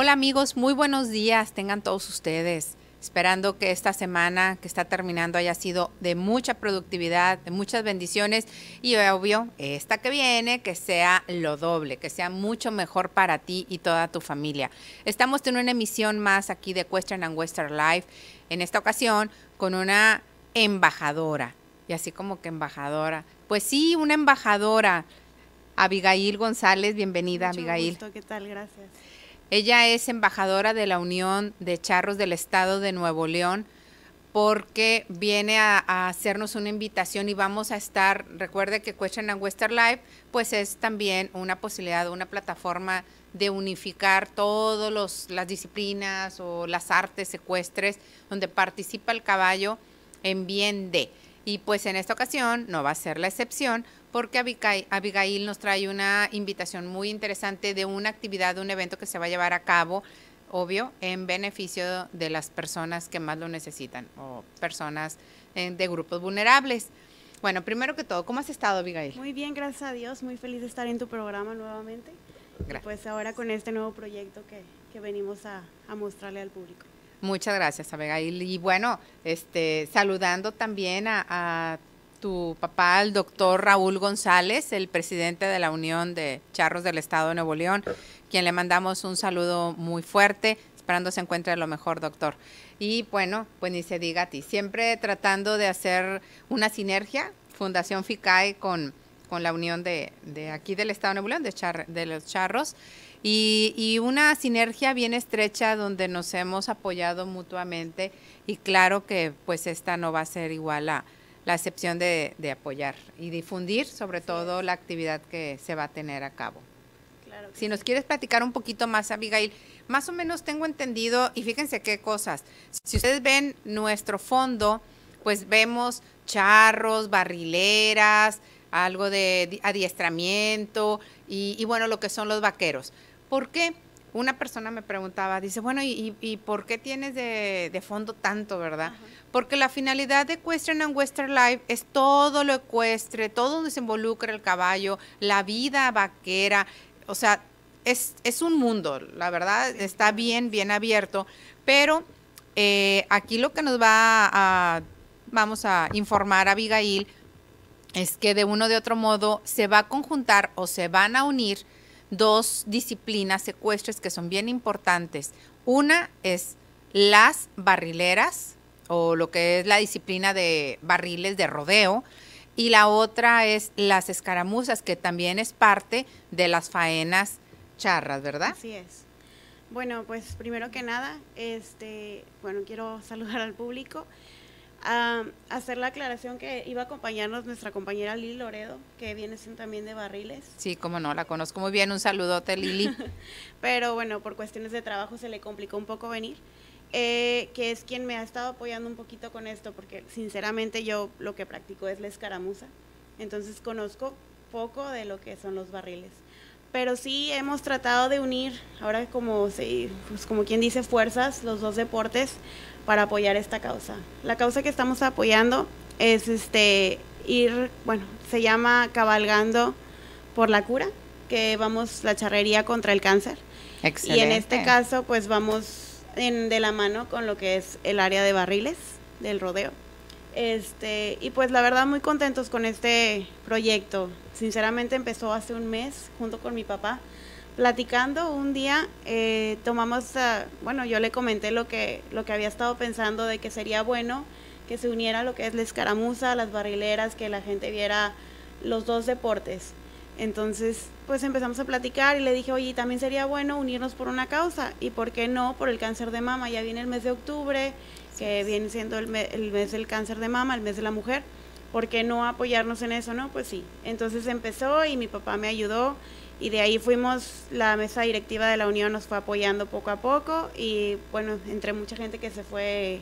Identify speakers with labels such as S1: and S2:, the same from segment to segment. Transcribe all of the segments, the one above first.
S1: Hola amigos, muy buenos días, tengan todos ustedes. Esperando que esta semana que está terminando haya sido de mucha productividad, de muchas bendiciones y obvio, esta que viene, que sea lo doble, que sea mucho mejor para ti y toda tu familia. Estamos en una emisión más aquí de Western and Western Life, en esta ocasión con una embajadora. Y así como que embajadora. Pues sí, una embajadora. Abigail González, bienvenida
S2: Mucho
S1: Abigail.
S2: gusto, ¿Qué tal? Gracias.
S1: Ella es embajadora de la Unión de Charros del Estado de Nuevo León porque viene a, hacernos una invitación y vamos a estar, recuerde que Question and Western Live, pues es también una posibilidad, una plataforma de unificar todas las disciplinas o las artes secuestres donde participa el caballo en bien de. Y pues en esta ocasión no va a ser la excepción porque Abigail, nos trae una invitación muy interesante de una actividad, de un evento que se va a llevar a cabo, obvio, en beneficio de las personas que más lo necesitan o personas eh, de grupos vulnerables. Bueno, primero que todo, ¿cómo has estado, Abigail?
S2: Muy bien, gracias a Dios. Muy feliz de estar en tu programa nuevamente.
S1: Gracias.
S2: Pues ahora con este nuevo proyecto que, que venimos a, a mostrarle al público.
S1: Muchas gracias, Abigail. Y bueno, este, saludando también a, a tu papá, el doctor Raúl González, el presidente de la Unión de Charros del Estado de Nuevo León, quien le mandamos un saludo muy fuerte, esperando se encuentre lo mejor, doctor. Y bueno, pues ni se diga a ti, siempre tratando de hacer una sinergia, Fundación FICAE con, con la Unión de, de aquí del Estado de Nuevo León, de, los charros, y, y, una sinergia bien estrecha donde nos hemos apoyado mutuamente y claro que pues esta no va a ser igual a la excepción de, de apoyar y difundir sobre todo la actividad que se va a tener a cabo.
S2: Claro
S1: Si nos quieres platicar un poquito más, Abigail, más o menos tengo entendido, y fíjense qué cosas. Si ustedes ven nuestro fondo, pues vemos charros, barrileras, algo de adiestramiento y, y bueno, lo que son los vaqueros. ¿Por qué? Una persona me preguntaba, dice, bueno, ¿y, y por qué tienes de, de fondo tanto, verdad?
S2: Ajá.
S1: Porque la finalidad de Equestrian and Western Life es todo lo ecuestre, todo donde se involucra el caballo, la vida vaquera, o sea, es, es un mundo, la verdad, está bien, bien abierto, pero eh, aquí lo que nos va a, vamos a informar a Abigail, es que de uno de otro modo se va a conjuntar o se van a unir dos disciplinas secuestres que son bien importantes. Una es las barrileras, o lo que es la disciplina de barriles de rodeo, y la otra es las escaramuzas, que también es parte de las faenas charras, ¿verdad?
S2: Así es. Bueno, pues primero que nada, este, bueno, quiero saludar al público. A hacer la aclaración que iba a acompañarnos nuestra compañera Lili Loredo, que viene siendo también de barriles.
S1: Sí, como no, la conozco muy bien. Un saludote, Lili.
S2: Pero bueno, por cuestiones de trabajo se le complicó un poco venir. Eh, que es quien me ha estado apoyando un poquito con esto, porque sinceramente yo lo que practico es la escaramuza, entonces conozco poco de lo que son los barriles. Pero sí hemos tratado de unir, ahora como, sí, pues como quien dice, fuerzas, los dos deportes para apoyar esta causa. La causa que estamos apoyando es este ir, bueno, se llama Cabalgando por la Cura, que vamos la charrería contra el cáncer.
S1: Excelente.
S2: Y en este caso, pues vamos en, de la mano con lo que es el área de barriles del rodeo. Este, y pues la verdad muy contentos con este proyecto. Sinceramente empezó hace un mes junto con mi papá. Platicando un día, eh, tomamos, uh, bueno, yo le comenté lo que, lo que había estado pensando de que sería bueno que se uniera lo que es la escaramuza, las barrileras, que la gente viera los dos deportes. Entonces, pues empezamos a platicar y le dije, oye, también sería bueno unirnos por una causa. ¿Y por qué no? Por el cáncer de mama. Ya viene el mes de octubre, que viene siendo el, me el, mes del cáncer de mama, el mes de la mujer. ¿Por qué no apoyarnos en eso? No, pues sí. Entonces empezó y mi papá me ayudó y de ahí fuimos, la mesa directiva de la unión nos fue apoyando poco a poco y bueno, entre mucha gente que se fue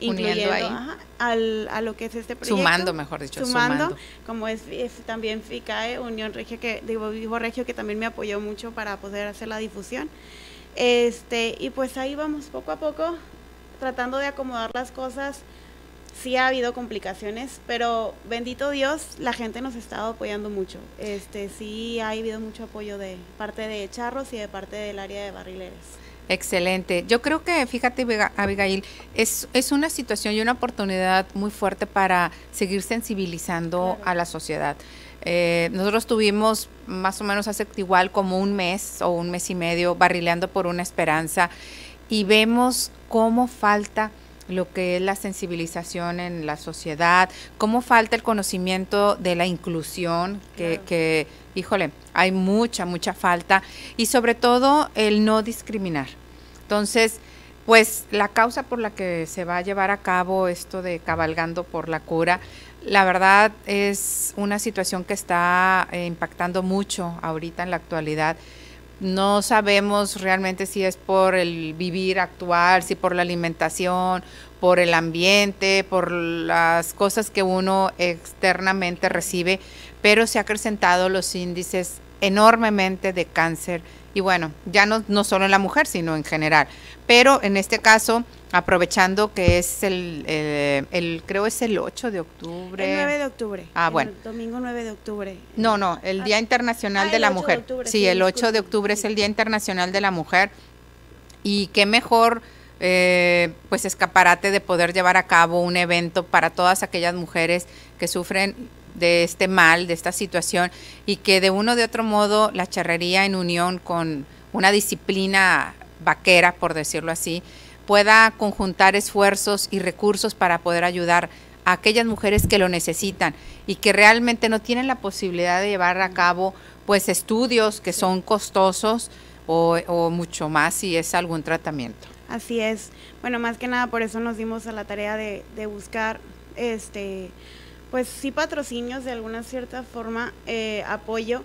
S2: incluyendo
S1: ahí.
S2: Ajá, al, a lo que es este proyecto.
S1: Sumando, mejor dicho.
S2: Sumando,
S1: sumando.
S2: como es, es, también FICAE, Unión Regio, que digo, Vivo Regio, que también me apoyó mucho para poder hacer la difusión. Este, y pues ahí vamos poco a poco, tratando de acomodar las cosas sí ha habido complicaciones, pero bendito Dios, la gente nos ha estado apoyando mucho. Este, sí ha habido mucho apoyo de parte de Charros y de parte del área de barrileres.
S1: Excelente. Yo creo que, fíjate, Abigail, es, es una situación y una oportunidad muy fuerte para seguir sensibilizando a la sociedad. Eh, nosotros tuvimos más o menos hace igual como un mes o un mes y medio barrileando por una esperanza y vemos cómo falta lo que es la sensibilización en la sociedad, cómo falta el conocimiento de la inclusión, que, que, híjole, hay mucha, mucha falta, y sobre todo el no discriminar. Entonces, pues la causa por la que se va a llevar a cabo esto de cabalgando por la cura, la verdad es una situación que está eh, impactando mucho ahorita en la actualidad. No sabemos realmente si es por el vivir actual, si por la alimentación, por el ambiente, por las cosas que uno externamente recibe, pero se ha acrecentado los índices enormemente de cáncer y bueno, ya no, no solo en la mujer, sino en general. Pero en este caso, aprovechando que es el, el, creo es el 8 de octubre.
S2: El 9 de octubre.
S1: Ah, bueno.
S2: domingo 9 de octubre.
S1: No, no, el Día ah, Internacional ah, de la Mujer. sí, el 8 de octubre es el Día Internacional de la Mujer. Y qué mejor, eh, pues, escaparate de poder llevar a cabo un evento para todas aquellas mujeres que sufren de este mal, de esta situación, y que de uno de otro modo la charrería en unión con una disciplina vaquera, por decirlo así, pueda conjuntar esfuerzos y recursos para poder ayudar a aquellas mujeres que lo necesitan y que realmente no tienen la posibilidad de llevar a cabo pues estudios que son costosos o, o mucho más si es algún tratamiento.
S2: Así es. Bueno, más que nada por eso nos dimos a la tarea de, de buscar este pues sí patrocinios de alguna cierta forma, eh, apoyo,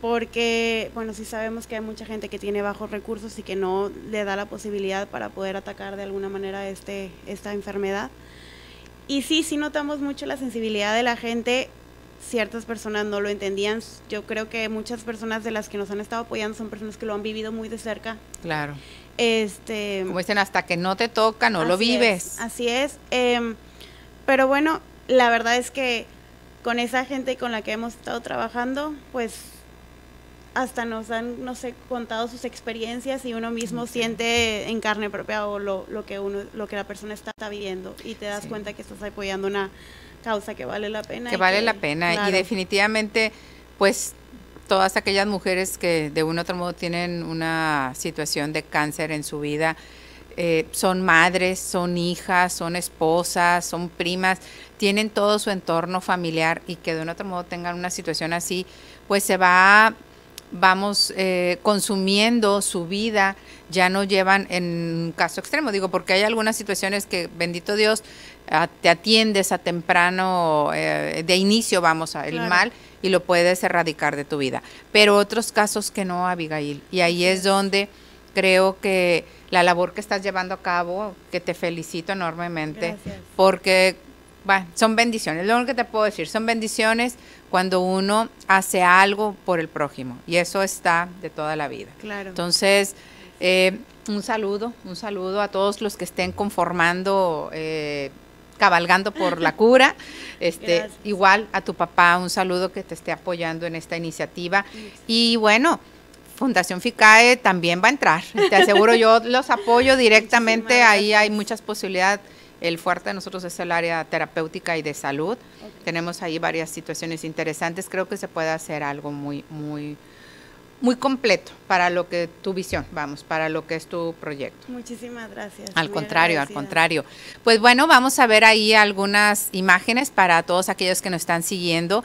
S2: porque, bueno, sí sabemos que hay mucha gente que tiene bajos recursos y que no le da la posibilidad para poder atacar de alguna manera este, esta enfermedad. Y sí, sí notamos mucho la sensibilidad de la gente. Ciertas personas no lo entendían. Yo creo que muchas personas de las que nos han estado apoyando son personas que lo han vivido muy de cerca.
S1: Claro.
S2: Este,
S1: Como dicen, hasta que no te toca, no lo vives.
S2: así es. Em, pero bueno, la verdad es que con esa gente con la que hemos estado trabajando, pues hasta nos han, no sé, contado sus experiencias y uno mismo siente en carne propia o lo, lo, que uno, lo que la persona está, viviendo y te das cuenta que estás apoyando una causa que vale la pena.
S1: Que vale la pena. Y definitivamente, pues todas aquellas mujeres que de un u otro modo tienen una situación de cáncer en su vida, eh, son madres, son hijas, son esposas, son primas, tienen todo su entorno familiar y que de un otro modo tengan una situación así, pues se va, vamos, eh, consumiendo su vida, ya no llevan en caso extremo, digo, porque hay algunas situaciones que, bendito Dios, te atiendes a temprano, eh, de inicio, vamos, a el mal y lo puedes erradicar de tu vida. Pero otros casos que no, Abigail. Y ahí es donde creo que la labor que estás llevando a cabo, que te felicito enormemente, porque son bendiciones, lo único que te puedo decir, son bendiciones cuando uno hace algo por el prójimo y eso está de toda la vida.
S2: Claro.
S1: Entonces, eh, un saludo, un saludo a todos los que estén conformando, eh, cabalgando por la cura. Este, igual a tu papá, un saludo que te esté apoyando en esta iniciativa. Y bueno, Fundación FICAE también va a entrar. Te aseguro, yo los apoyo directamente. Ahí hay muchas posibilidades. El fuerte de nosotros es el área terapéutica y de salud. Tenemos ahí varias situaciones interesantes. Creo que se puede hacer algo muy, muy, muy completo para lo que tu visión, vamos, para lo que es tu proyecto.
S2: Muchísimas gracias.
S1: Al contrario, al contrario. Pues bueno, vamos a ver ahí algunas imágenes para todos aquellos que nos están siguiendo.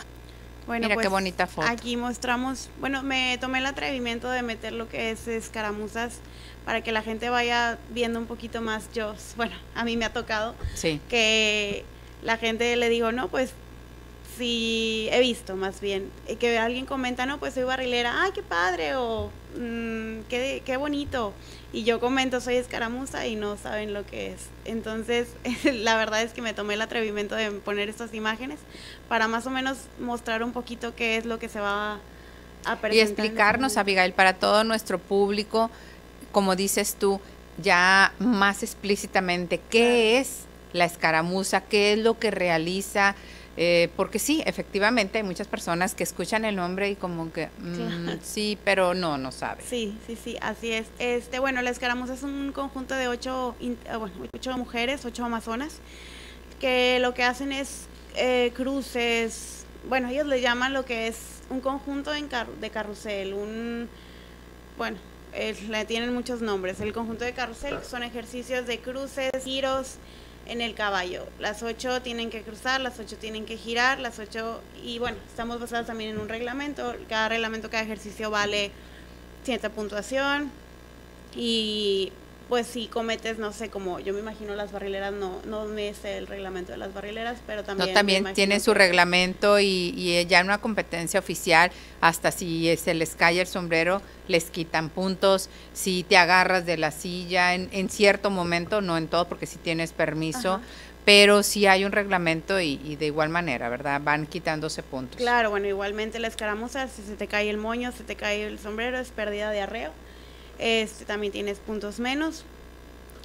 S1: Bueno, Mira qué pues, bonita foto.
S2: Aquí mostramos, bueno, me tomé el atrevimiento de meter lo que es escaramuzas para que la gente vaya viendo un poquito más. Yo, bueno, a mí me ha tocado
S1: sí.
S2: que la gente le digo, no, pues sí, he visto más bien, eh, que alguien comenta, no, pues soy barrilera, ay, qué padre, o mmm, qué, qué bonito y yo comento soy escaramuza y no saben lo que es. Entonces, la verdad es que me tomé el atrevimiento de poner estas imágenes para más o menos mostrar un poquito qué es lo que se va a presentar.
S1: Y explicarnos, Abigail, para todo nuestro público, como dices tú, ya más explícitamente, qué es la escaramuza, qué es lo que realiza, eh, porque sí, efectivamente hay muchas personas que escuchan el nombre y como que mm, sí, pero no, no saben.
S2: Sí, sí, sí, así es. Este, bueno, la escaramuza es un conjunto de ocho, ah, bueno, ocho mujeres, ocho amazonas, que lo que hacen es eh, cruces, bueno, ellos le llaman lo que es un conjunto de carrusel, un, bueno, le tienen muchos nombres. El conjunto de carrusel son ejercicios de cruces, giros, en el caballo. Las ocho tienen que cruzar, las ocho tienen que girar, las ocho, y bueno, estamos basados también en un reglamento, cada reglamento, cada ejercicio vale cierta puntuación y pues si cometes, no sé, como yo me imagino las barrileras, no, no me sé el reglamento de las barrileras, pero también...
S1: No, también tiene su reglamento y, y, ya en una competencia oficial, hasta si se les cae el sombrero, les quitan puntos, si te agarras de la silla, en, en cierto momento, no en todo, porque si tienes permiso, pero sí hay un reglamento y, y, de igual manera, ¿verdad? Van quitándose puntos.
S2: Claro, bueno, igualmente la escaramuza, si se te cae el moño, se te cae el sombrero, es pérdida de arreo este, también tienes puntos menos.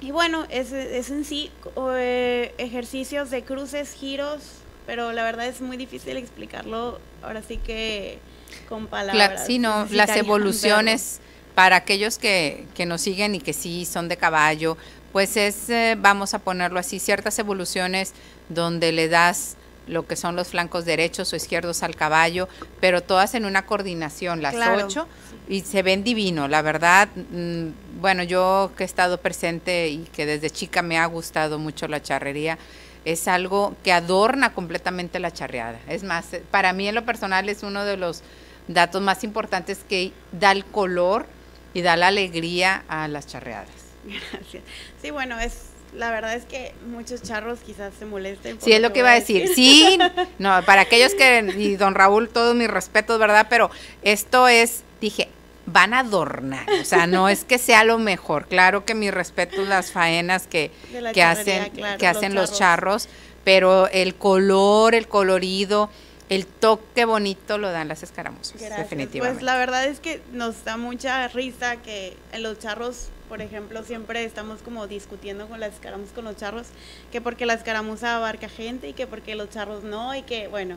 S2: Y bueno, es, es en sí eh, ejercicios de cruces, giros, pero la verdad es muy difícil explicarlo ahora sí que con palabras.
S1: sí, no, las evoluciones para aquellos que, que nos siguen y que sí son de caballo, pues es, eh, vamos a ponerlo así, ciertas evoluciones donde le das lo que son los flancos derechos o izquierdos al caballo, pero todas en una coordinación, las ocho, y se ven divino, la verdad. Mm, bueno, yo que he estado presente y que desde chica me ha gustado mucho la charrería, es algo que adorna completamente la charreada. Es más, para mí en lo personal es uno de los datos más importantes que da el color y da la alegría a las charreadas.
S2: Gracias. Sí, bueno, es la verdad es que muchos charros quizás se molesten.
S1: Sí, es lo que iba a decir. Sí, no, para aquellos que, y don Raúl, todos mis respetos, ¿verdad? Pero esto es, dije, van a adornar, o sea, no es que sea lo mejor. Claro que mi respeto las faenas que, que hacen, que hacen los charros. pero el color, el colorido, el toque bonito lo dan las escaramuzas, definitivamente.
S2: Pues la verdad es que nos da mucha risa que en los charros, por ejemplo, siempre estamos como discutiendo con las escaramuzas, con los charros, que porque la escaramuza abarca gente y que porque los charros no, y que bueno,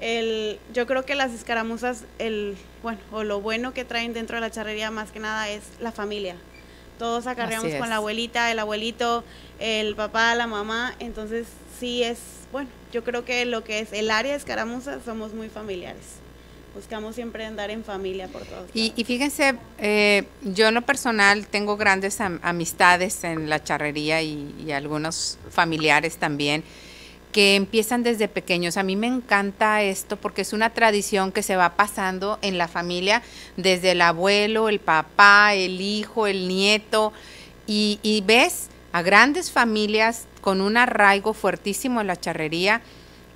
S2: el, yo creo que las escaramuzas, el, bueno, o lo bueno que traen dentro de la charrería más que nada es la familia. Todos acarreamos con la abuelita, el abuelito, el papá, la mamá, entonces sí es, bueno, yo creo que lo que es el área de escaramuzas somos muy familiares. Buscamos siempre andar en familia por todos.
S1: Y, y fíjense, eh, yo en lo personal tengo grandes amistades en la charrería y, y algunos familiares también que empiezan desde pequeños. A mí me encanta esto porque es una tradición que se va pasando en la familia desde el abuelo, el papá, el hijo, el nieto. Y, ves a grandes familias con un arraigo fuertísimo en la charrería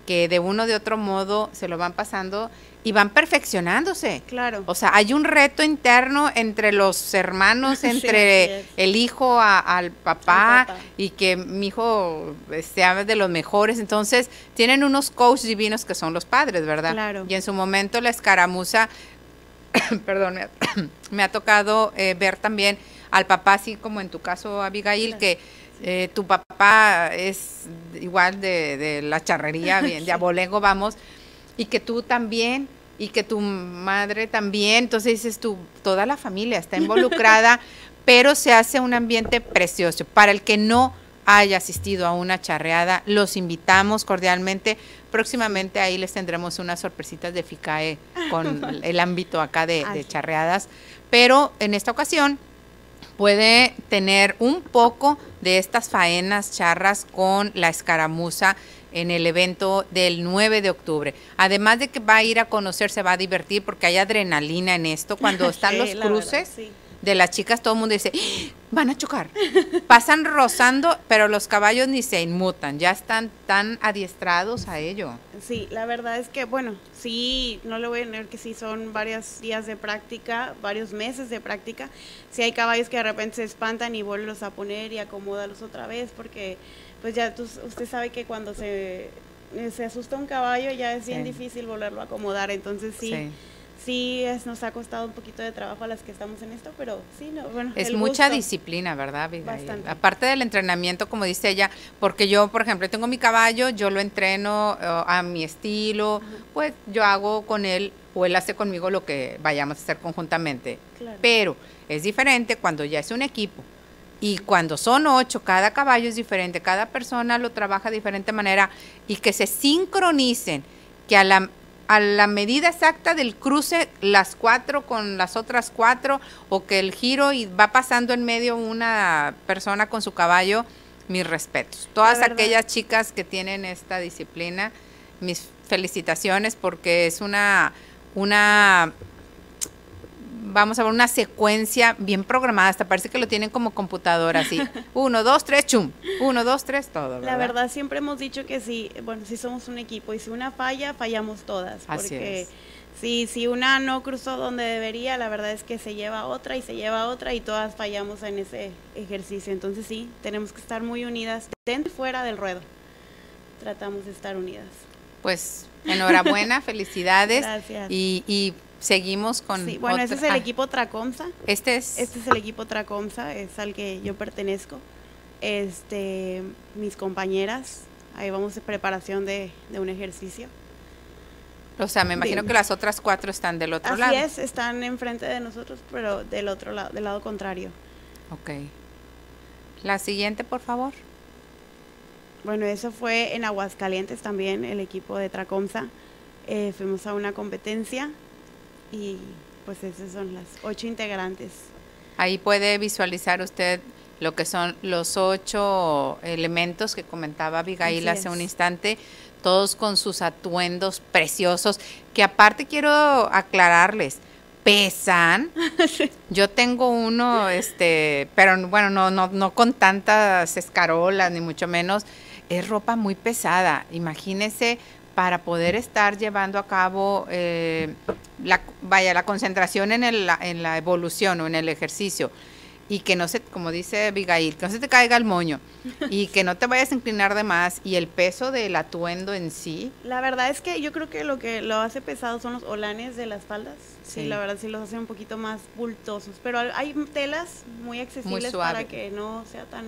S1: que de uno de otro modo se lo van pasando y van perfeccionándose.
S2: Claro.
S1: O sea, hay un reto interno entre los hermanos, entre el hijo al papá, y que mi hijo sea de los mejores. Entonces, tienen unos coaches divinos que son los padres, ¿verdad?
S2: Claro.
S1: Y en su momento la escaramuza, perdón, me ha, tocado eh, ver también al papá, así como en tu caso, Abigail, que eh, tu papá es igual de, de la charrería, bien, de abolengo vamos, y que tú también y que tu madre también, entonces dices tú, toda la familia está involucrada, pero se hace un ambiente precioso. Para el que no haya asistido a una charreada, los invitamos cordialmente. Próximamente ahí les tendremos unas sorpresitas de FICAE con el ámbito acá de, de charreadas, pero en esta ocasión puede tener un poco de estas faenas charras con la escaramuza en el evento del 9 de octubre. Además de que va a ir a conocer, se va a divertir porque hay adrenalina en esto. Cuando están los cruces de las chicas, todo el mundo dice, ¡Ah! van a chocar. Pasan rozando, pero los caballos ni se inmutan, ya están tan adiestrados a ello.
S2: Sí, la verdad es que, bueno, sí, no le voy a negar que sí son varios días de práctica, varios meses de práctica. Si hay caballos que de repente se espantan y vuelven a poner y acomodarlos otra vez porque pues ya usted sabe que cuando se, se asusta un caballo ya es bien difícil volverlo a acomodar, entonces sí, sí es, nos ha costado un poquito de trabajo a las que estamos en esto, pero sí, no, bueno.
S1: Es mucha disciplina, ¿verdad, Aparte del entrenamiento, como dice ella, porque yo, por ejemplo, tengo mi caballo, yo lo entreno eh, a mi estilo, pues yo hago con él o él hace conmigo lo que vayamos a hacer conjuntamente. Pero es diferente cuando ya es un equipo. Y cuando son ocho, cada caballo es diferente, cada persona lo trabaja de diferente manera y que se sincronicen, que a la, a la medida exacta del cruce las cuatro con las otras cuatro o que el giro y va pasando en medio una persona con su caballo, mis respetos. Todas aquellas chicas que tienen esta disciplina, mis felicitaciones porque es una una vamos a ver una secuencia bien programada, hasta parece que lo tienen como computadora, así, uno, dos, tres, chum, uno, dos, tres, todo.
S2: La verdad, siempre hemos dicho que sí, bueno, si somos un equipo y si una falla, fallamos todas, porque si, si una no cruzó donde debería, la verdad es que se lleva otra y se lleva otra y todas fallamos en ese ejercicio, entonces sí, tenemos que estar muy unidas, dentro y fuera del ruedo, tratamos de estar unidas.
S1: Pues enhorabuena, felicidades. Gracias. Y, y seguimos con.
S2: Sí, bueno, ese es el ah. equipo Tracomsa.
S1: Este es.
S2: Este es el equipo Tracomsa, es al que yo pertenezco. Este, mis compañeras, ahí vamos de preparación de, un ejercicio.
S1: O sea, me imagino que las otras cuatro están del otro lado.
S2: Así es, están enfrente de nosotros, pero del otro lado, del lado contrario.
S1: Ok. La siguiente, por favor.
S2: Bueno, eso fue en Aguascalientes también, el equipo de Tracomsa. Eh, fuimos a una competencia y pues esas son las ocho integrantes.
S1: Ahí puede visualizar usted lo que son los ocho elementos que comentaba Abigail hace un instante, todos con sus atuendos preciosos, que aparte quiero aclararles, pesan. Yo tengo uno, este, pero bueno, no, no, no con tantas escarolas, ni mucho menos. Es ropa muy pesada. Imagínese para poder estar llevando a cabo eh, la, vaya, la concentración en, el, en la evolución o en el ejercicio y que no se, como dice Abigail, que no se te caiga el moño y que no te vayas a inclinar de más y el peso del atuendo en sí.
S2: La verdad es que yo creo que lo que lo hace pesado son los olanes de las faldas. Sí, la verdad sí los hace un poquito más bultosos, pero hay telas muy accesibles para que no sea tan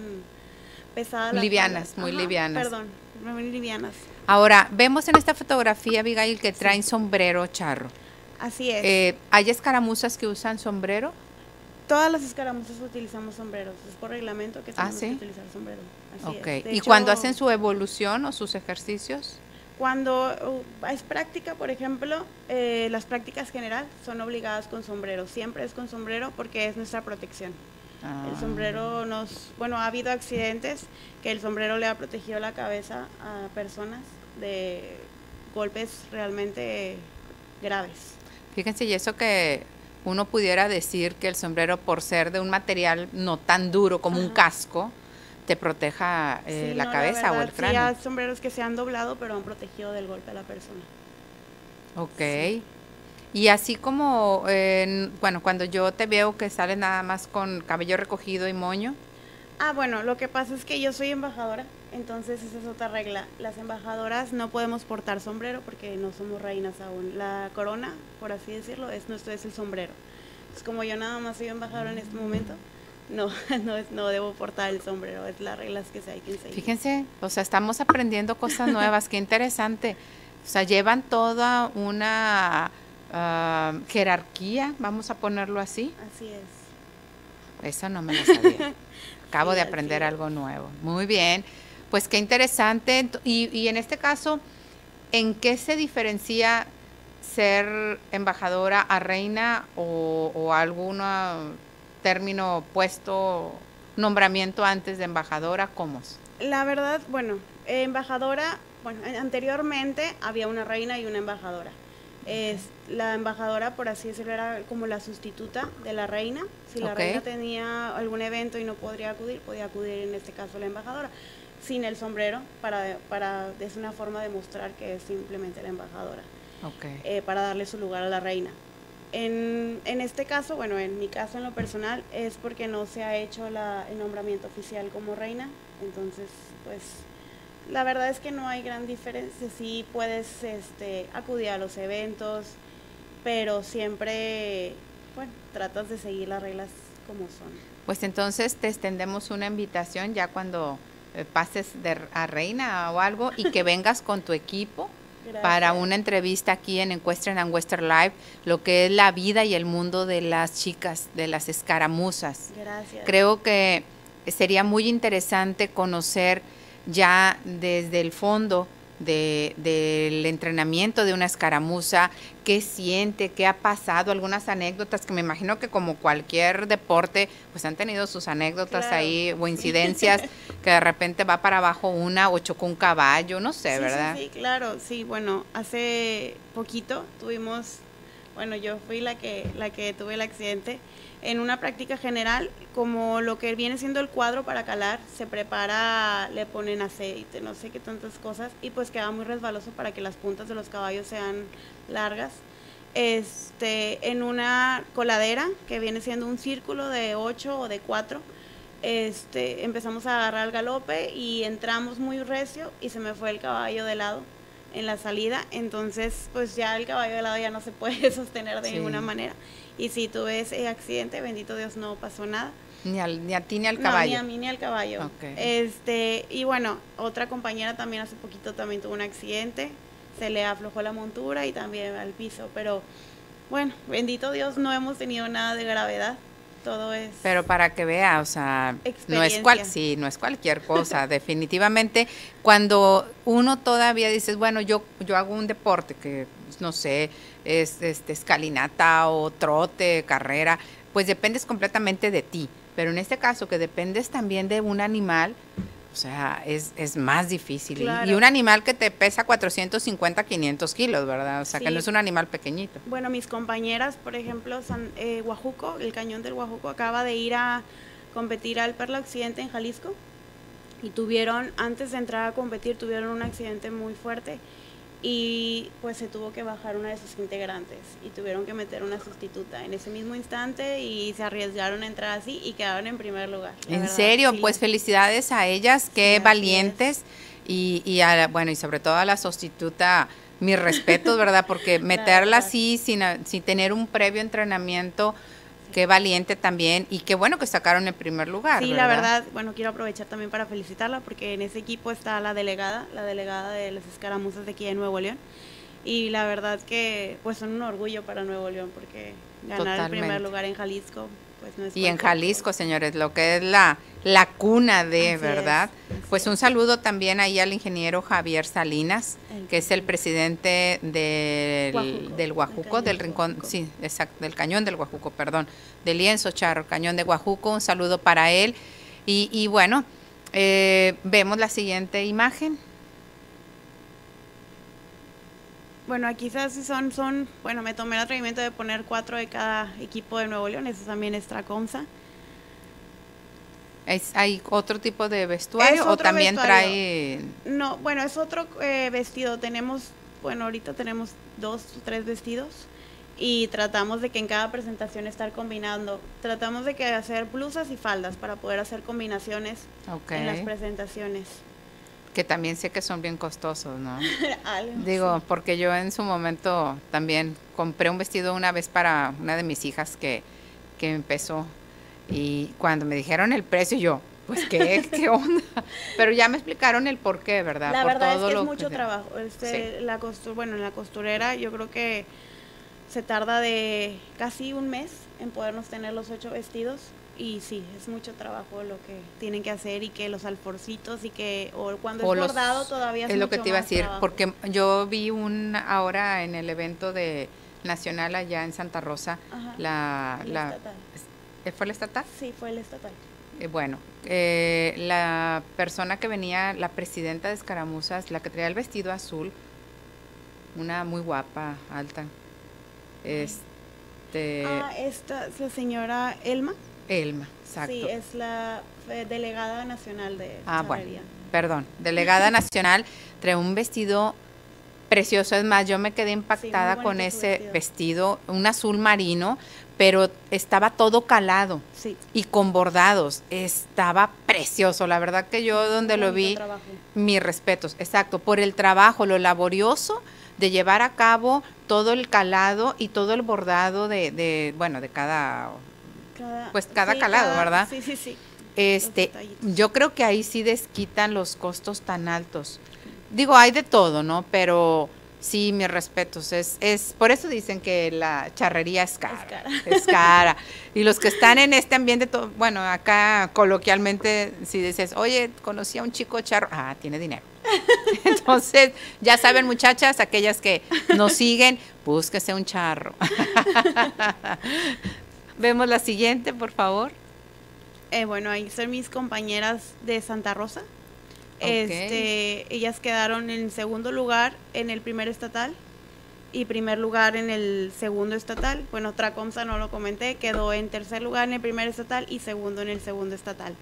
S2: pesada.
S1: livianas, muy livianas.
S2: Perdón, muy livianas.
S1: Ahora, vemos en esta fotografía, Abigail, que traen sombrero charro.
S2: Así es.
S1: Eh, ¿Hay escaramuzas que usan sombrero?
S2: Todas las escaramuzas utilizamos sombreros. Es por reglamento que tenemos ah, que utilizar sombrero.
S1: Así ¿Y cuando hacen su evolución o sus ejercicios?
S2: Cuando uh, es práctica, por ejemplo, eh, las prácticas general son obligadas con sombrero. Siempre es con sombrero porque es nuestra protección. El ah. sombrero nos, bueno, ha habido accidentes que el sombrero le ha protegido la cabeza a personas de golpes realmente graves.
S1: Fíjense, y eso que uno pudiera decir que el sombrero, por ser de un material no tan duro como un casco, te proteja eh, la cabeza o el cráneo. Sí,
S2: hay sombreros que se han doblado, pero han protegido del golpe a la persona.
S1: Ok. Y así como, bueno, cuando yo te veo que sales nada más con cabello recogido y moño.
S2: Ah, bueno, lo que pasa es que yo soy embajadora entonces esa es otra regla. Las embajadoras no podemos portar sombrero porque no somos reinas aún. La corona, por así decirlo, es nuestro es el sombrero. Entonces como yo nada más soy embajadora en este momento, no, no, no debo portar el sombrero. Es las reglas que se hay que seguir.
S1: Fíjense, o sea, estamos aprendiendo cosas nuevas. Qué interesante. O sea, llevan toda una ah, jerarquía, vamos a ponerlo así.
S2: Así es.
S1: Eso no me lo sabía. Acabo de aprender algo nuevo. Muy bien. Pues qué interesante. Y, y en este caso, ¿en qué se diferencia ser embajadora a reina o, o algún término puesto, nombramiento antes de embajadora? ¿Cómo?
S2: La verdad, bueno, embajadora, bueno, anteriormente había una reina y una embajadora. Es, la embajadora, por así decirlo, era como la sustituta de la reina. Si la reina tenía algún evento y no podría acudir, podía acudir en este caso la embajadora sin el sombrero para, para es una forma de mostrar que es simplemente la embajadora, eh, para darle su lugar a la reina. En, en, este caso, bueno, en mi caso en lo personal, es porque no se ha hecho la, el nombramiento oficial como reina, entonces, pues, la verdad es que no hay gran diferencia, sí puedes este, acudir a los eventos, pero siempre, bueno, tratas de seguir las reglas como son.
S1: Pues entonces te extendemos una invitación ya cuando eh, pases de, a reina o algo y que vengas con tu equipo para una entrevista aquí en Equestrian and Western Live, lo que es la vida y el mundo de las chicas, de las escaramuzas.
S2: Gracias.
S1: Creo que sería muy interesante conocer ya desde el fondo del entrenamiento de una escaramuza, qué siente, qué ha pasado, algunas anécdotas que me imagino que como cualquier deporte, pues han tenido sus anécdotas ahí o incidencias que de repente va para abajo una o chocó un caballo, no sé, ¿verdad?
S2: Sí, sí, claro, sí, bueno, hace poquito tuvimos, bueno, yo fui la que, la que tuve el accidente en una práctica general, como lo que viene siendo el cuadro para calar, se prepara, le ponen aceite, no sé qué tantas cosas, y pues queda muy resbaloso para que las puntas de los caballos sean largas. Este, en una coladera, que viene siendo un círculo de 8 o de 4, este, empezamos a agarrar el galope y entramos muy recio y se me fue el caballo de lado en la salida, entonces pues ya el caballo de lado ya no se puede sostener de ninguna manera y si tuve ese accidente, bendito Dios, no pasó nada.
S1: Ni, ni a ti ni al caballo.
S2: ni a mí ni al caballo. Este, y bueno, otra compañera también hace poquito también tuvo un accidente, se le aflojó la montura y también al piso, pero bueno, bendito Dios, no hemos tenido nada de gravedad. Todo es
S1: Pero para que vea, o sea, no es cual, sí, no es cualquier cosa, definitivamente cuando uno todavía dices, bueno, yo yo hago un deporte que no sé, es este, escalinata o trote, carrera, pues dependes completamente de ti. Pero en este caso, que dependes también de un animal, o sea, es, es más difícil. Y un animal que te pesa 450, 500 kilos, ¿verdad? O sea, que no es un animal pequeñito.
S2: Bueno, mis compañeras, por ejemplo, San, eh, el cañón del Guajuco, acaba de ir a competir al Perla Occidente en Jalisco. Y tuvieron, antes de entrar a competir, tuvieron un accidente muy fuerte y pues se tuvo que bajar una de sus integrantes y tuvieron que meter una sustituta en ese mismo instante y se arriesgaron a entrar así y quedaron en primer lugar.
S1: En serio, pues felicidades a ellas, qué valientes y, y a, bueno y sobre todo a la sustituta mis respetos, ¿verdad? Porque meterla así sin, sin tener un previo entrenamiento Qué valiente también y qué bueno que sacaron el primer lugar.
S2: Sí, la verdad, bueno, quiero aprovechar también para felicitarla porque en ese equipo está la delegada, la delegada de las escaramuzas de aquí de Nuevo León. Y la verdad que pues son un orgullo para Nuevo León porque ganar el primer lugar en Jalisco pues,
S1: y en Jalisco, señores, lo que es la, la cuna de, ¿verdad? pues un saludo también ahí al ingeniero Javier Salinas, que es el presidente del, del Guajuco, del rincón, sí, exacto, del cañón del Guajuco, perdón, del lienzo charro, cañón de Guajuco, un saludo para él. Y, y bueno, eh, vemos la siguiente imagen.
S2: Bueno, aquí son, son, bueno, me tomé el atrevimiento de poner cuatro de cada equipo de Nuevo León, eso también es Tracomsa.
S1: ¿Hay otro tipo de vestuario o también trae...?
S2: No, bueno, es otro eh, vestido. Tenemos, bueno, ahorita tenemos dos o tres vestidos y tratamos de que en cada presentación estar combinando. Tratamos de que hacer blusas y faldas para poder hacer combinaciones en las presentaciones
S1: que también sé que son bien costosos, ¿no? Digo, porque yo en su momento también compré un vestido una vez para una de mis hijas que, que empezó y cuando me dijeron el precio yo, pues qué, qué onda. Pero ya me explicaron el por qué, ¿verdad?
S2: La verdad es que es mucho trabajo. Este, la costura, bueno, en la costurera yo creo que se tarda de casi un mes en podernos tener los ocho vestidos y sí, es mucho trabajo lo que tienen que hacer y que los alforcitos y que o cuando es bordado todavía
S1: es, lo que te iba a decir porque yo vi un ahora en el evento de nacional allá en Santa Rosa la, la fue el estatal
S2: sí fue el estatal.
S1: Eh, bueno eh, la persona que venía la presidenta de escaramuzas la que traía el vestido azul una muy guapa alta este
S2: ah esta es la señora Elma
S1: Elma, exacto.
S2: Sí, es la delegada nacional de
S1: Ah, bueno, perdón, delegada nacional, trae un vestido precioso, es más, yo me quedé impactada con ese vestido. un azul marino, pero estaba todo calado sí. y con bordados, estaba precioso, la verdad que yo donde lo vi, mis respetos, exacto, por el trabajo, lo laborioso, de llevar a cabo todo el calado y todo el bordado de, de bueno, de cada, pues cada calado, ¿verdad?
S2: Sí, sí, sí.
S1: Este, yo creo que ahí sí desquitan los costos tan altos. Digo, hay de todo, ¿no? Pero sí, mis respetos. Es, es, por eso dicen que la charrería es cara. Es cara. Y los que están en este ambiente, bueno, acá coloquialmente, si dices, oye, conocí a un chico charro, ah, tiene dinero. Entonces, ya saben, muchachas, aquellas que nos siguen, búsquese un charro. Vemos la siguiente, por favor.
S2: Eh, bueno, ahí son mis compañeras de Santa Rosa. Este, ellas quedaron en segundo lugar en el primer estatal y primer lugar en el segundo estatal. Bueno, Tracomsa no lo comenté, quedó en tercer lugar en el primer estatal y segundo en el segundo estatal.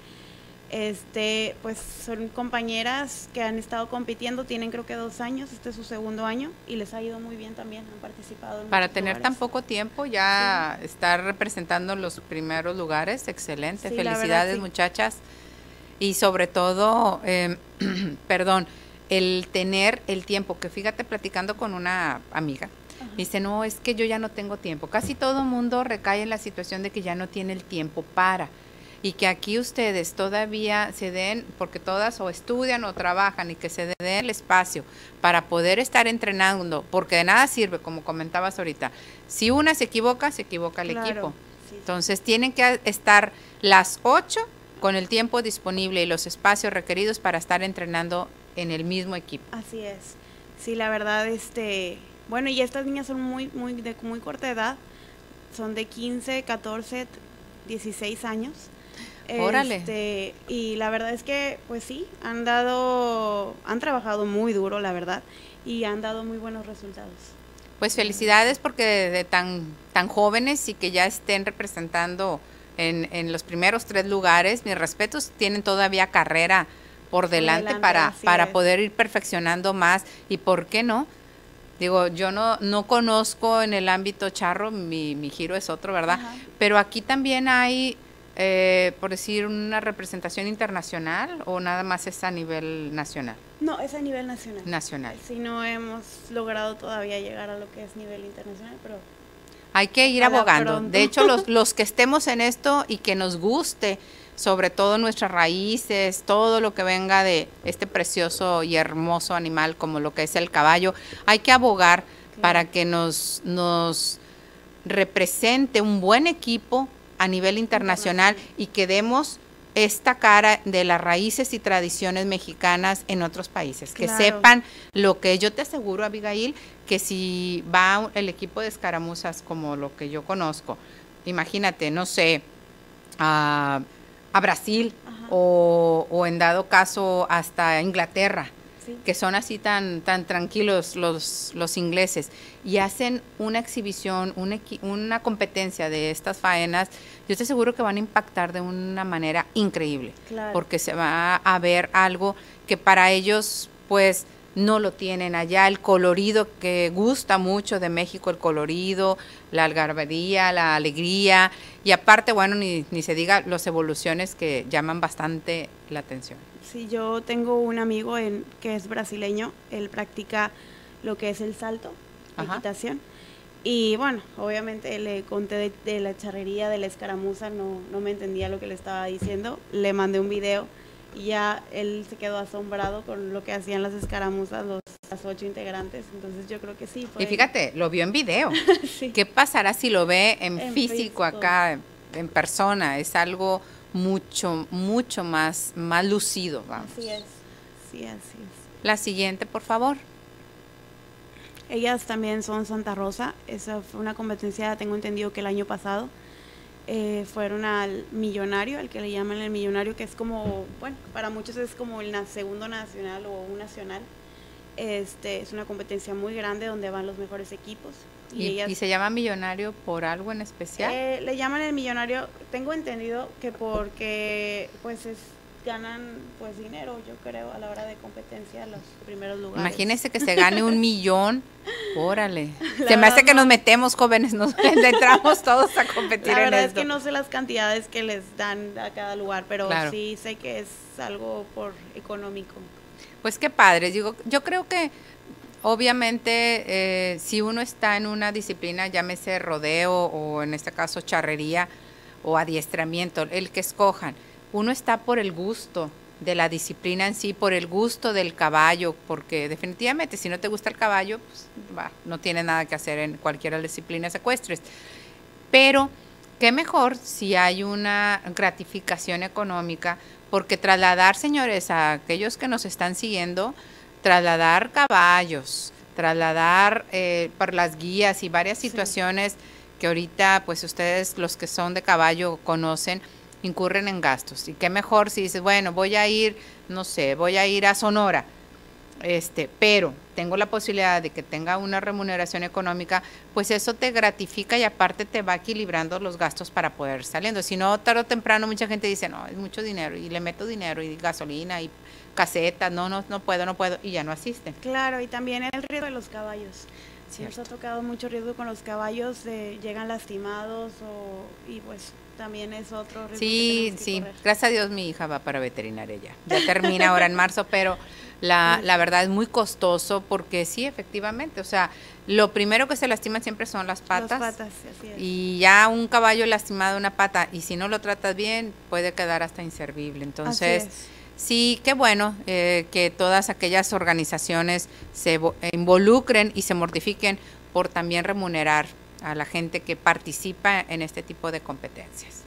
S2: Este, pues son compañeras que han estado compitiendo, tienen creo que dos años, este es su segundo año y les ha ido muy bien también, han participado.
S1: Para tener tan poco tiempo ya estar representando los primeros lugares, excelente, felicidades muchachas. Y sobre todo, em, perdón, el tener el tiempo, que fíjate platicando con una amiga, dice, no, es que yo ya no tengo tiempo, casi todo mundo recae en la situación de que ya no tiene el tiempo para y que aquí ustedes todavía se den, porque todas o estudian o trabajan y que se den el espacio para poder estar entrenando, porque de nada sirve, como comentabas ahorita, si una se equivoca, se equivoca el equipo. Entonces tienen que estar las ocho con el tiempo disponible y los espacios requeridos para estar entrenando en el mismo equipo.
S2: Así es. Sí, la verdad, este, bueno, y estas niñas son muy, muy, de muy corta edad, son de 15, 14, 16 años.
S1: Órale.
S2: Este, y la verdad es que, pues sí, han dado, han trabajado muy duro, la verdad, y han dado muy buenos resultados.
S1: Pues felicidades porque de, tan, tan jóvenes y que ya estén representando en, en los primeros tres lugares, mis respetos, tienen todavía carrera por delante, para, para poder ir perfeccionando más y por qué no. Digo, yo no, no conozco en el ámbito charro, mi, mi giro es otro, ¿verdad? Pero aquí también hay eh, por decir, una representación internacional o nada más es a nivel nacional?
S2: No, es a nivel nacional.
S1: Nacional.
S2: Si no hemos logrado todavía llegar a lo que es nivel internacional, pero...
S1: Hay que ir abogando. De hecho, los, los que estemos en esto y que nos guste, sobre todo nuestras raíces, todo lo que venga de este precioso y hermoso animal como lo que es el caballo, hay que abogar para que nos, nos represente un buen equipo a nivel internacional y que demos esta cara de las raíces y tradiciones mexicanas en otros países, que sepan lo que yo te aseguro, Abigail, que si va el equipo de escaramuzas como lo que yo conozco, imagínate, no sé, a, Brasil o, o, en dado caso hasta Inglaterra, que son así tan, tan tranquilos los, los ingleses, y hacen una exhibición, una, una competencia de estas faenas, yo estoy seguro que van a impactar de una manera increíble, porque se va a ver algo que para ellos, pues, no lo tienen allá, el colorido que gusta mucho de México, el colorido, la algarabía, la alegría, y aparte, bueno, ni, ni se diga las evoluciones que llaman bastante la atención.
S2: Sí, yo tengo un amigo en, que es brasileño, él practica lo que es el salto, equitación. Y bueno, obviamente le conté de, la charrería, de la escaramuza, no, no me entendía lo que le estaba diciendo. Le mandé un video y ya él se quedó asombrado con lo que hacían las escaramuzas, los, las ocho integrantes. Entonces yo creo que sí.
S1: y fíjate, lo vio en video. ¿Qué pasará si lo ve en, físico, físico acá, en persona? Es algo mucho, mucho más, más lucido. Vamos.
S2: Así es, sí, así es.
S1: La siguiente, por favor.
S2: Ellas también son Santa Rosa. Esa fue una competencia, tengo entendido que el año pasado. Eh, fueron al millonario, al que le llaman el millonario, que es como, bueno, para muchos es como el segundo nacional o un nacional. Este, es una competencia muy grande donde van los mejores equipos.
S1: ¿Y, se llama millonario por algo en especial?
S2: Eh, le llaman el millonario, tengo entendido que porque pues es, ganan pues dinero, yo creo, a la hora de competencia los primeros lugares.
S1: Imagínese que se gane un millón, órale. se me hace que nos metemos jóvenes, nos entramos todos a competir
S2: la verdad es que no sé las cantidades que les dan a cada lugar, pero sí sé que es algo por económico.
S1: Pues qué padre, digo, yo creo que obviamente, eh, si uno está en una disciplina, llámese rodeo o en este caso charrería o adiestramiento, el que escojan, uno está por el gusto de la disciplina en sí, por el gusto del caballo, porque definitivamente si no te gusta el caballo, pues, no tiene nada que hacer en cualquiera de las disciplinas ecuestres. Pero qué mejor si hay una gratificación económica, porque trasladar, señores, a aquellos que nos están siguiendo, trasladar caballos, trasladar eh, por las guías y varias situaciones que ahorita, pues ustedes los que son de caballo conocen, incurren en gastos. Y qué mejor si dices, bueno, voy a ir, no sé, voy a ir a Sonora, este, pero tengo la posibilidad de que tenga una remuneración económica, pues eso te gratifica y aparte te va equilibrando los gastos para poder saliendo. Si no, tarde o temprano mucha gente dice, no, es mucho dinero y le meto dinero y gasolina y casetas, no, no, no puedo, no puedo y ya no asisten.
S2: Claro, y también el riesgo de los caballos. Nos ha tocado mucho riesgo con los caballos, llegan lastimados o, y pues también es otro riesgo.
S1: Sí, sí, gracias a Dios mi hija va para veterinaria ya, ya termina ahora en marzo, pero la, la verdad es muy costoso porque sí, efectivamente, o sea, lo primero que se lastima siempre son las patas.
S2: Las patas, así es.
S1: Y ya un caballo lastimado una pata y si no lo tratas bien puede quedar hasta inservible. Entonces, sí, qué bueno eh, que todas aquellas organizaciones se involucren y se mortifiquen por también remunerar a la gente que participa en este tipo de competencias.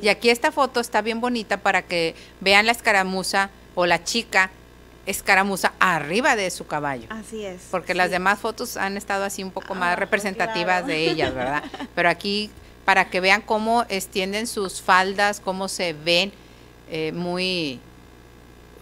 S1: Y aquí esta foto está bien bonita para que vean la escaramuza o la chica escaramuza arriba de su caballo.
S2: Así es.
S1: Porque las demás fotos han estado así un poco más representativas de ellas, ¿verdad? Pero aquí para que vean cómo extienden sus faldas, cómo se ven eh, muy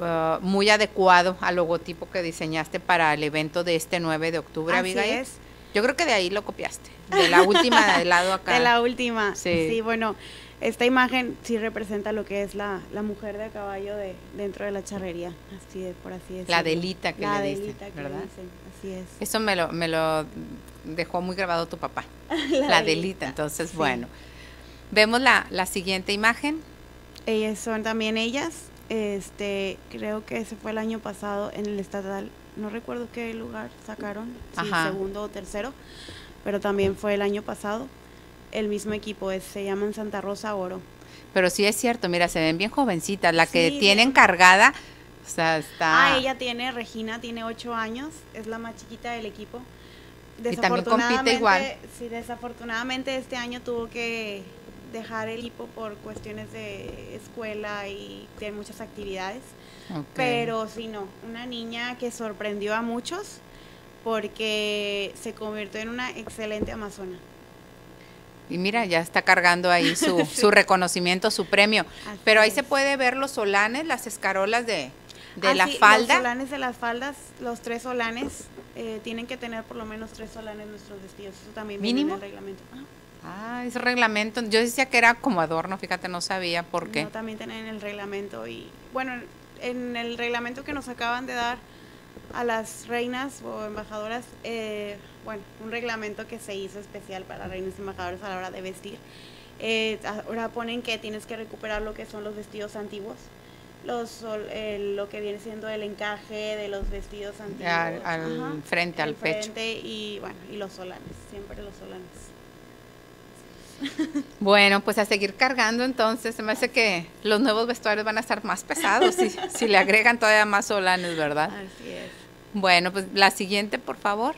S1: uh, muy adecuado al logotipo que diseñaste para el evento de este 9 de octubre,
S2: Así Es.
S1: Yo creo que de ahí lo copiaste, de la última del lado acá.
S2: De la última, sí, sí bueno, esta imagen sí representa lo que es la, la mujer de caballo de dentro de la charrería, así de, por así decirlo.
S1: La delita que le dicen, ¿verdad?
S2: así es.
S1: Eso me lo, me lo dejó muy grabado tu papá, la, delita, entonces bueno. Vemos la, la siguiente imagen.
S2: Ellas son también ellas, este, creo que ese fue el año pasado en el estatal, no recuerdo qué lugar sacaron, si segundo o tercero, pero también fue el año pasado el mismo equipo, es, se llaman Santa Rosa Oro.
S1: Pero sí es cierto, mira, se ven bien jovencitas. La que tiene encargada, o sea, está...
S2: Ah, ella tiene, Regina tiene ocho años, es la más chiquita del equipo.
S1: Y también compite igual.
S2: Sí, desafortunadamente este año tuvo que dejar el equipo por cuestiones de escuela y tiene muchas actividades. Pero sí, no, una niña que sorprendió a muchos porque se convirtió en una excelente amazona.
S1: Y mira, ya está cargando ahí su, su reconocimiento, su premio. Pero ahí se puede ver los solanes, las escarolas de, de la falda.
S2: Los solanes de las faldas, los tres solanes, eh, tienen que tener por lo menos tres solanes nuestros vestidos. Eso también
S1: ¿Mínimo?
S2: en el reglamento.
S1: Ah, ese reglamento. Yo decía que era como adorno, fíjate, no sabía por qué.
S2: No, también tienen en el reglamento. Y bueno, en el reglamento que nos acaban de dar a las reinas o embajadoras, eh, bueno, un reglamento que se hizo especial para reinas y embajadores a la hora de vestir. Eh, ahora ponen que tienes que recuperar lo que son los vestidos antiguos, los lo que viene siendo el encaje de los vestidos antiguos.
S1: Al, frente, al pecho.
S2: Y bueno, y los solanes, siempre los solanes.
S1: Bueno, pues a seguir cargando entonces, se me hace que los nuevos vestuarios van a estar más pesados si, si le agregan todavía más solanes, ¿verdad?
S2: Así es.
S1: Bueno, pues la siguiente, por favor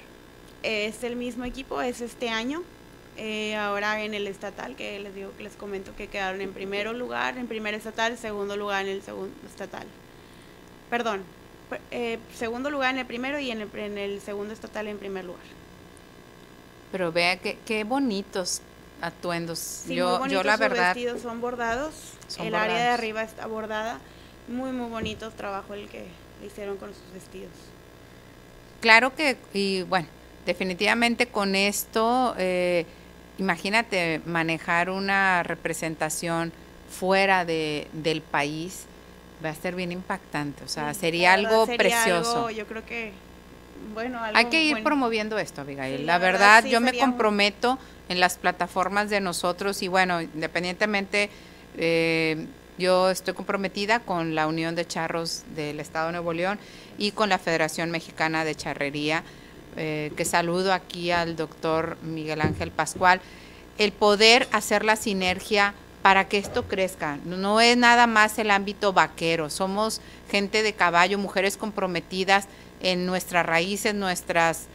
S2: es el mismo equipo, es este año. Eh, ahora en el estatal, que les digo que les comento que quedaron en primer lugar, en primer estatal, segundo lugar en el segundo estatal. Perdón, eh, segundo lugar en el primero y en el, en el, segundo estatal en primer lugar.
S1: Pero vea qué, qué bonitos atuendos.
S2: Sí, yo, muy yo la verdad. Los vestidos son bordados. el área de arriba está bordada. Muy, muy bonito trabajo el que hicieron con sus vestidos.
S1: Claro que, y bueno, definitivamente con esto, eh, imagínate manejar una representación fuera de, del país, va a ser bien impactante, o sea, sería algo precioso.
S2: yo creo que, bueno,
S1: Hay que ir promoviendo esto, Abigail. la, verdad, yo me comprometo en las plataformas de nosotros y bueno, independientemente... Eh, Yo estoy comprometida con la Unión de Charros del Estado de Nuevo León y con la Federación Mexicana de Charrería, eh, que saludo aquí al doctor Miguel Ángel Pascual, el poder hacer la sinergia para que esto crezca. No es nada más el ámbito vaquero, somos gente de caballo, mujeres comprometidas en nuestras raíces, nuestras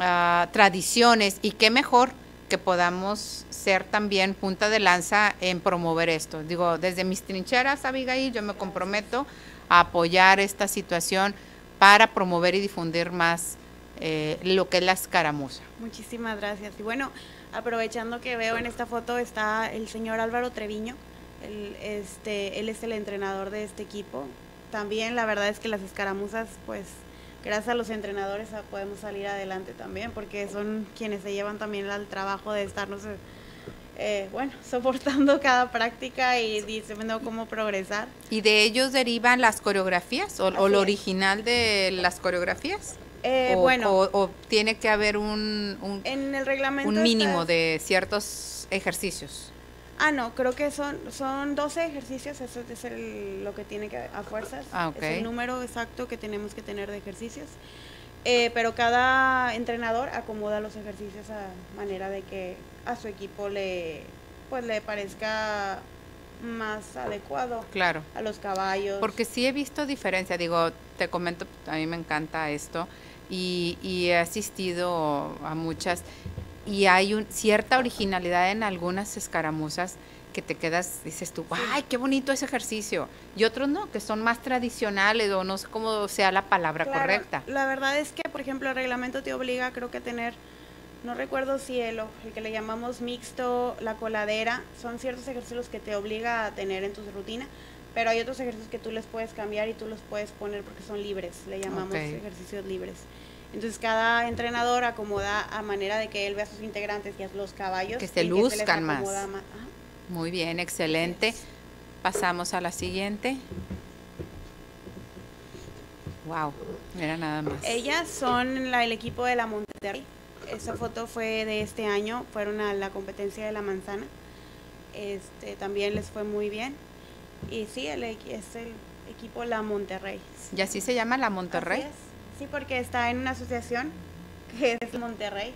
S1: ah, tradiciones. Y qué mejor que podamos ser también punta de lanza en promover esto. Digo, desde mis trincheras, Abigail, yo me comprometo a apoyar esta situación para promover y difundir más eh, lo que es la escaramuza.
S2: Muchísimas gracias. Y bueno, aprovechando que veo en esta foto está el señor Álvaro Treviño. Él, este, él es el entrenador de este equipo. También la verdad es que las escaramuzas, pues gracias a los entrenadores podemos salir adelante también, porque son quienes se llevan también al trabajo de estarnos, eh, bueno, soportando cada práctica y diciendo cómo progresar.
S1: ¿Y de ellos derivan las coreografías o, lo original de las coreografías?
S2: Eh,
S1: o,
S2: bueno,
S1: o, tiene que haber un, un,
S2: en el reglamento
S1: un mínimo de ciertos ejercicios.
S2: Ah, no, creo que son, son 12 ejercicios, eso es el, lo que tiene que a fuerzas.
S1: Ah,
S2: Es el número exacto que tenemos que tener de ejercicios. Eh, pero cada entrenador acomoda los ejercicios a manera de que a su equipo le, pues, le parezca más adecuado
S1: claro.
S2: a los caballos.
S1: Porque sí he visto diferencia, digo, te comento, a mí me encanta esto y, y he asistido a muchas y hay un, cierta originalidad en algunas escaramuzas que te quedas, dices tú, ay, qué bonito ese ejercicio. Y otros no, que son más tradicionales o no sé cómo sea la palabra correcta.
S2: La verdad es que, por ejemplo, el reglamento te obliga, creo que a tener, no recuerdo si el, el que le llamamos mixto, la coladera, son ciertos ejercicios que te obliga a tener en tu rutina, pero hay otros ejercicios que tú les puedes cambiar y tú los puedes poner porque son libres, le llamamos ejercicios libres. Entonces cada entrenador acomoda a manera de que él vea a sus integrantes y a los caballos.
S1: Que se luzcan más. Muy bien, excelente. Pasamos a la siguiente. Wow, mira nada más.
S2: Ellas son la- el equipo de la Monterrey. Esa foto fue de este año, fueron a la competencia de la manzana. Este, también les fue muy bien. Y sí, el, es el equipo La Monterrey.
S1: ¿Y así se llama la Monterrey?
S2: Sí, porque está en una asociación que es Monterrey,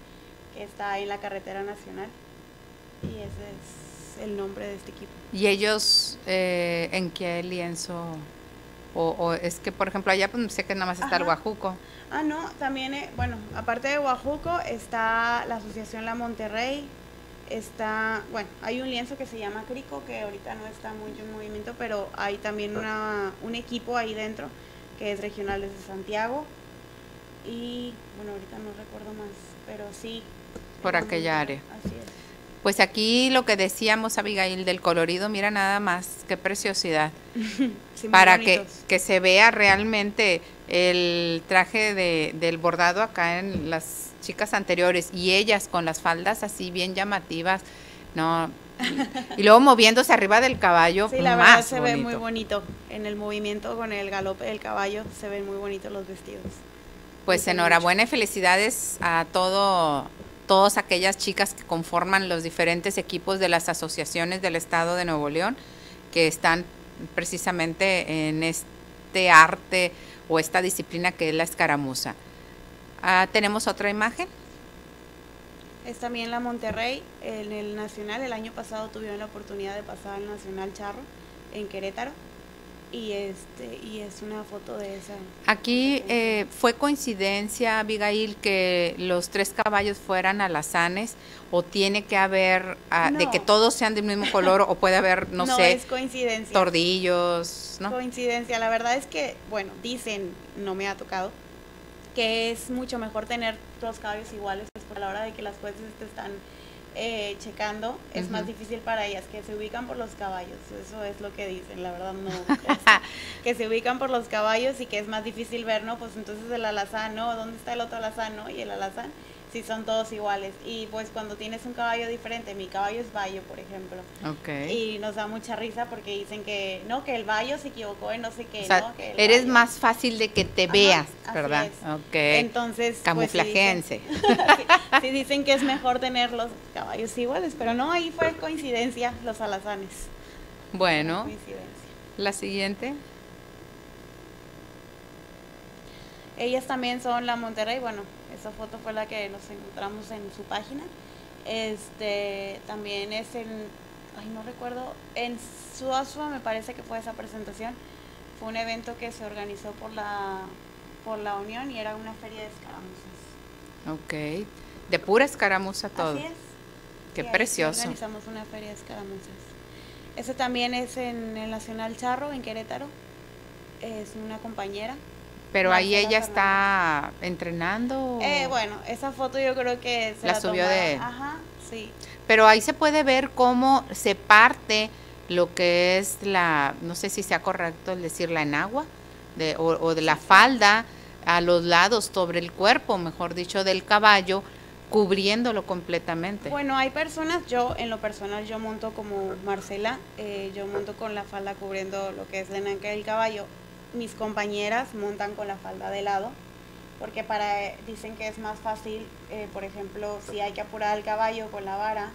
S2: que está en la carretera nacional. Y ese es el nombre de este equipo.
S1: ¿Y ellos eh, en qué lienzo? O, o es que, por ejemplo, allá pues, sé que nada más está el guajuco.
S2: Ah, no, también, eh, bueno, aparte de Oaxaca está la Asociación La Monterrey, está, bueno, hay un lienzo que se llama Crico, que ahorita no está mucho en movimiento, pero hay también una, un equipo ahí dentro que es regional desde Santiago. Y, bueno, ahorita no recuerdo más, pero sí.
S1: Por
S2: La
S1: aquella área.
S2: Así es.
S1: Pues aquí lo que decíamos, Abigail, del colorido, mira nada más, qué preciosidad.
S2: Sí,
S1: para que, que se vea realmente el traje de, del bordado acá en las chicas anteriores y ellas con las faldas así bien llamativas, no. Y, luego moviéndose arriba del caballo,
S2: Sí, la
S1: más
S2: verdad se ve muy bonito. En el movimiento con el galope del caballo se ven muy bonitos los vestidos.
S1: Pues enhorabuena y felicidades a todo, todas aquellas chicas que conforman los diferentes equipos de las asociaciones del Estado de Nuevo León que están precisamente en este arte o esta disciplina que es la escaramuza. Ah, Tenemos otra imagen.
S2: Es también la Monterrey, en el Nacional. El año pasado tuvieron la oportunidad de pasar al Nacional Charro en Querétaro. Y este y es una foto de esa.
S1: Aquí eh, fue coincidencia, Abigail, que los tres caballos fueran alazanes o tiene que haber ah, de
S2: No.
S1: que todos sean del mismo color o puede haber, no, sé,
S2: es coincidencia.
S1: tordillos, ¿no?
S2: Coincidencia. La verdad es que, bueno, dicen, no me ha tocado, que es mucho mejor tener los caballos iguales, pues a la hora de que las jueces te están eh, checando, es más difícil para ellas, que se ubican por los caballos. Eso es lo que dicen, la verdad no. es que se ubican por los caballos y que es más difícil ver, ¿no? Pues entonces el alazán, ¿no? ¿Dónde está el otro alazán, no? Y el alazán, sí son todos iguales. Y pues cuando tienes un caballo diferente, mi caballo es Bayo, por ejemplo.
S1: Ok.
S2: Y nos da mucha risa porque dicen que no, que el Bayo se equivocó en no sé qué,
S1: o sea,
S2: ¿no? Que
S1: eres
S2: Bayo-
S1: más fácil de que te
S2: Ajá,
S1: veas, ¿verdad?
S2: es.
S1: Ok.
S2: Entonces, pues, sí dicen-
S1: Camuflajense.
S2: sí dicen que es mejor tener los caballos iguales, pero no, ahí fue coincidencia los alazanes.
S1: Bueno, la siguiente.
S2: Ellas también son la Monterrey, bueno, esa foto fue la que nos encontramos en su página. Este, también es en, ay, no recuerdo, en Suazua me parece que fue esa presentación. Fue un evento que se organizó por la, por la Unión y era una feria de escaramuzas.
S1: Ok, de pura escaramuza todo.
S2: Así es.
S1: Qué precioso.
S2: Organizamos una feria de escaramuzas. Ese también es en el Nacional Charro, en Querétaro. Es una compañera.
S1: Pero ahí ella está entrenando.
S2: Eh, bueno, esa foto yo creo que
S1: se la, subió de.
S2: Ajá, sí.
S1: Pero ahí se puede ver cómo se parte lo que es la, no sé si sea correcto el decir la enagua, de, o, o de la falda a los lados sobre el cuerpo, mejor dicho, del caballo, cubriéndolo completamente.
S2: Bueno, hay personas, yo en lo personal, yo monto como Marcela, eh, yo monto con la falda cubriendo lo que es la enanca del caballo. Mis compañeras montan con la falda de lado, porque para dicen que es más fácil, eh, por ejemplo, si hay que apurar al caballo con la vara,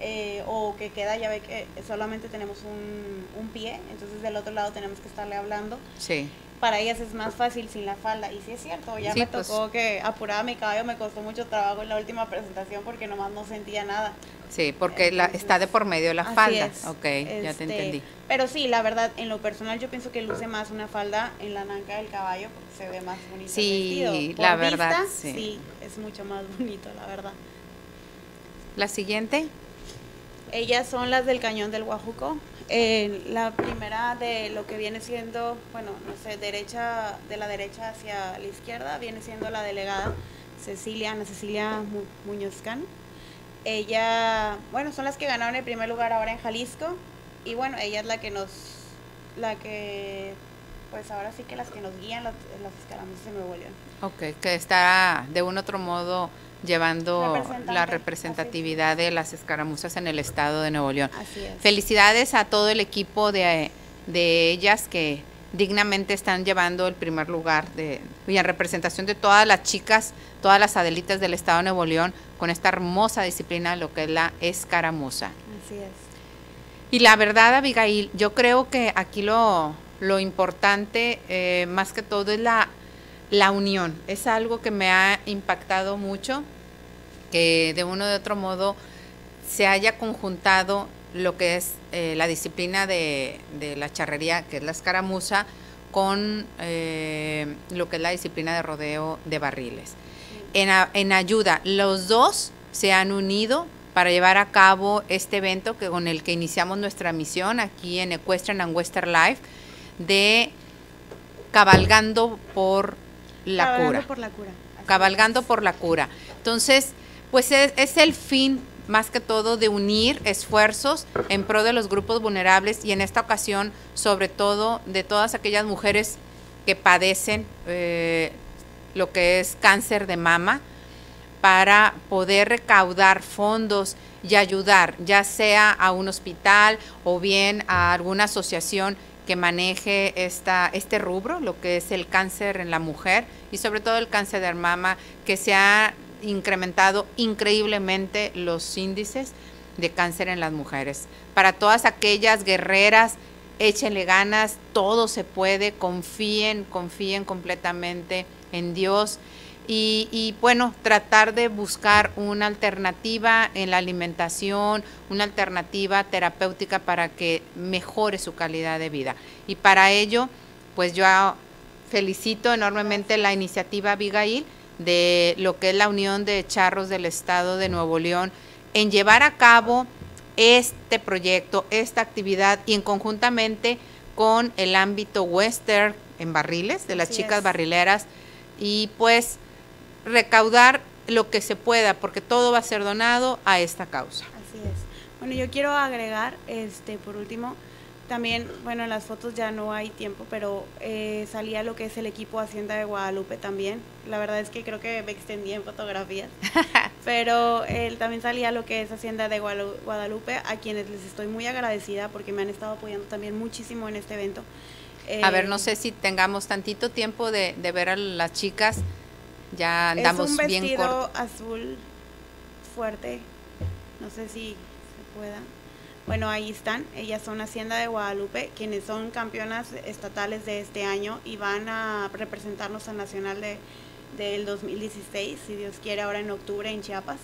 S2: eh, o que queda, ya ve que solamente tenemos un, un pie, entonces del otro lado tenemos que estarle hablando.
S1: Sí
S2: para ellas es más fácil sin la falda. Y sí es cierto, ya me pues. tocó que apuraba mi caballo, me costó mucho trabajo en la última presentación porque nomás no sentía nada.
S1: Sí, porque la, está de por medio la falda. Ok, ya te este, entendí.
S2: Pero sí, la verdad, en lo personal yo pienso que luce más una falda en la nanca del caballo porque se ve más bonito.
S1: Sí,
S2: el vestido.
S1: la verdad. sí.
S2: sí, es mucho más bonito, la verdad.
S1: La siguiente.
S2: Ellas son las del cañón del Guajuco. Eh, la primera de lo que viene siendo, bueno, no sé, derecha, de la derecha hacia la izquierda, viene siendo la delegada Cecilia, Ana Cecilia Muñozcán. Ella, bueno, son las que ganaron el primer lugar ahora en Jalisco y bueno, ella es la que nos, la que, pues ahora sí que las que nos guían las, las escaramuzas de Nuevo León.
S1: Ok, que está de un otro modo llevando la representatividad de las escaramuzas en el estado de Nuevo León. Felicidades a todo el equipo de, ellas que dignamente están llevando el primer lugar de, y en representación de todas las chicas, todas las adelitas del estado de Nuevo León con esta hermosa disciplina, lo que es la escaramuza.
S2: Así es.
S1: Y la verdad, Abigail, yo creo que aquí lo, lo importante, eh, más que todo, es la la unión. Es algo que me ha impactado mucho, que de uno de otro modo se haya conjuntado lo que es eh, la disciplina de, la charrería, que es la escaramuza, con eh, lo que es la disciplina de rodeo de barriles. En, en, ayuda, los dos se han unido para llevar a cabo este evento que, con el que iniciamos nuestra misión aquí en Equestrian and Western Life de cabalgando por la
S2: Cabalgando
S1: cura.
S2: por la cura.
S1: Cabalgando por la cura. Entonces, pues es, el fin más que todo de unir esfuerzos en pro de los grupos vulnerables y en esta ocasión sobre todo de todas aquellas mujeres que padecen eh, lo que es cáncer de mama para poder recaudar fondos y ayudar ya sea a un hospital o bien a alguna asociación que maneje esta, este rubro, lo que es el cáncer en la mujer y sobre todo el cáncer de mama, que se ha incrementado increíblemente los índices de cáncer en las mujeres. Para todas aquellas guerreras, échenle ganas, todo se puede, confíen, confíen completamente en Dios y, bueno, tratar de buscar una alternativa en la alimentación, una alternativa terapéutica para que mejore su calidad de vida. Y para ello, pues yo felicito enormemente la iniciativa Abigail de lo que es la Unión de Charros del Estado de Nuevo León en llevar a cabo este proyecto, esta actividad y en conjuntamente con el ámbito western en barriles, de las chicas barrileras. Y pues recaudar lo que se pueda, porque todo va a ser donado a esta causa.
S2: Así es. Bueno, yo quiero agregar, este, por último, también, bueno, en las fotos ya no hay tiempo, pero eh, salía lo que es el equipo Hacienda de Guadalupe también. La verdad es que creo que me extendí en fotografías, pero él también salía lo que es Hacienda de Guadalupe, a quienes les estoy muy agradecida porque me han estado apoyando también muchísimo en este evento.
S1: a ver, no eh, sé si tengamos tantito tiempo de, de ver a las chicas ya andamos
S2: es un
S1: bien
S2: corto. azul fuerte, no sé si se pueda. Bueno, ahí están. Ellas son Hacienda de Guadalupe, quienes son campeonas estatales de este año y van a representarnos al Nacional de, del 2016, si Dios quiere, ahora en octubre en Chiapas.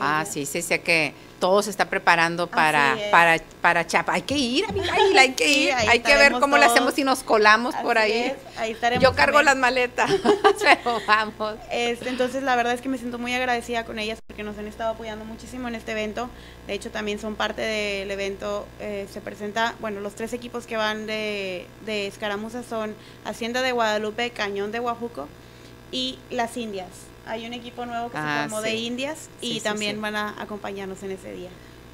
S1: Ah, sí, sí, sé que todo se está preparando para, para, para Chapa. Hay que ir, amiga, hay que ir. hay que ver cómo lo hacemos si nos colamos por ahí.
S2: ahí estaremos
S1: Yo cargo las maletas, pero vamos.
S2: Este, entonces, la verdad es que me siento muy agradecida con ellas porque nos han estado apoyando muchísimo en este evento. De hecho, también son parte del evento. Eh, se presenta, bueno, los tres equipos que van de, de escaramuza son Hacienda de Guadalupe, Cañón de Guajuco y Las Indias. Hay un equipo nuevo que se ah, formó de Indias y también van a acompañarnos en ese día.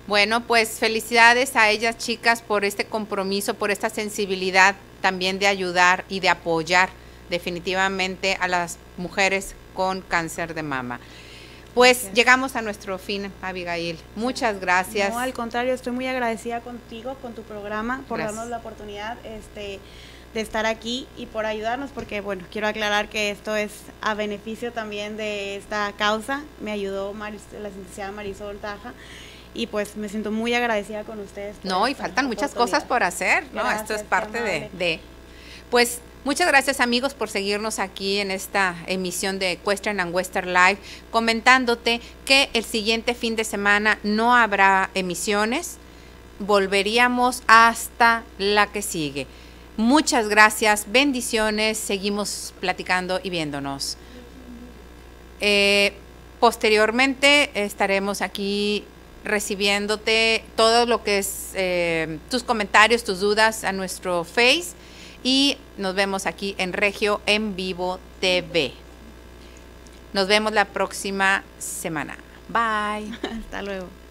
S1: Bueno, pues felicidades a ellas chicas por este compromiso, por esta sensibilidad también de ayudar y de apoyar definitivamente a las mujeres con cáncer de mama. Pues llegamos a nuestro fin, Abigail. Muchas gracias.
S2: No, al contrario, estoy muy agradecida contigo, con tu programa, por darnos la oportunidad. Este, de estar aquí y por ayudarnos, porque bueno, quiero aclarar que esto es a beneficio también de esta causa. Me ayudó la licenciada Marisol Taja y pues me siento muy agradecida con ustedes.
S1: No, y faltan muchas cosas por hacer, ¿no? esto es parte de, de, Pues muchas gracias amigos por seguirnos aquí en esta emisión de Equestrian and Western Live, comentándote que el siguiente fin de semana no habrá emisiones, volveríamos hasta la que sigue. Muchas gracias, bendiciones, seguimos platicando y viéndonos. Eh, posteriormente estaremos aquí recibiéndote todo lo que es eh, tus comentarios, tus dudas a nuestro Face y nos vemos aquí en Regio en Vivo TV. Nos vemos la próxima semana. Bye.
S2: Hasta luego.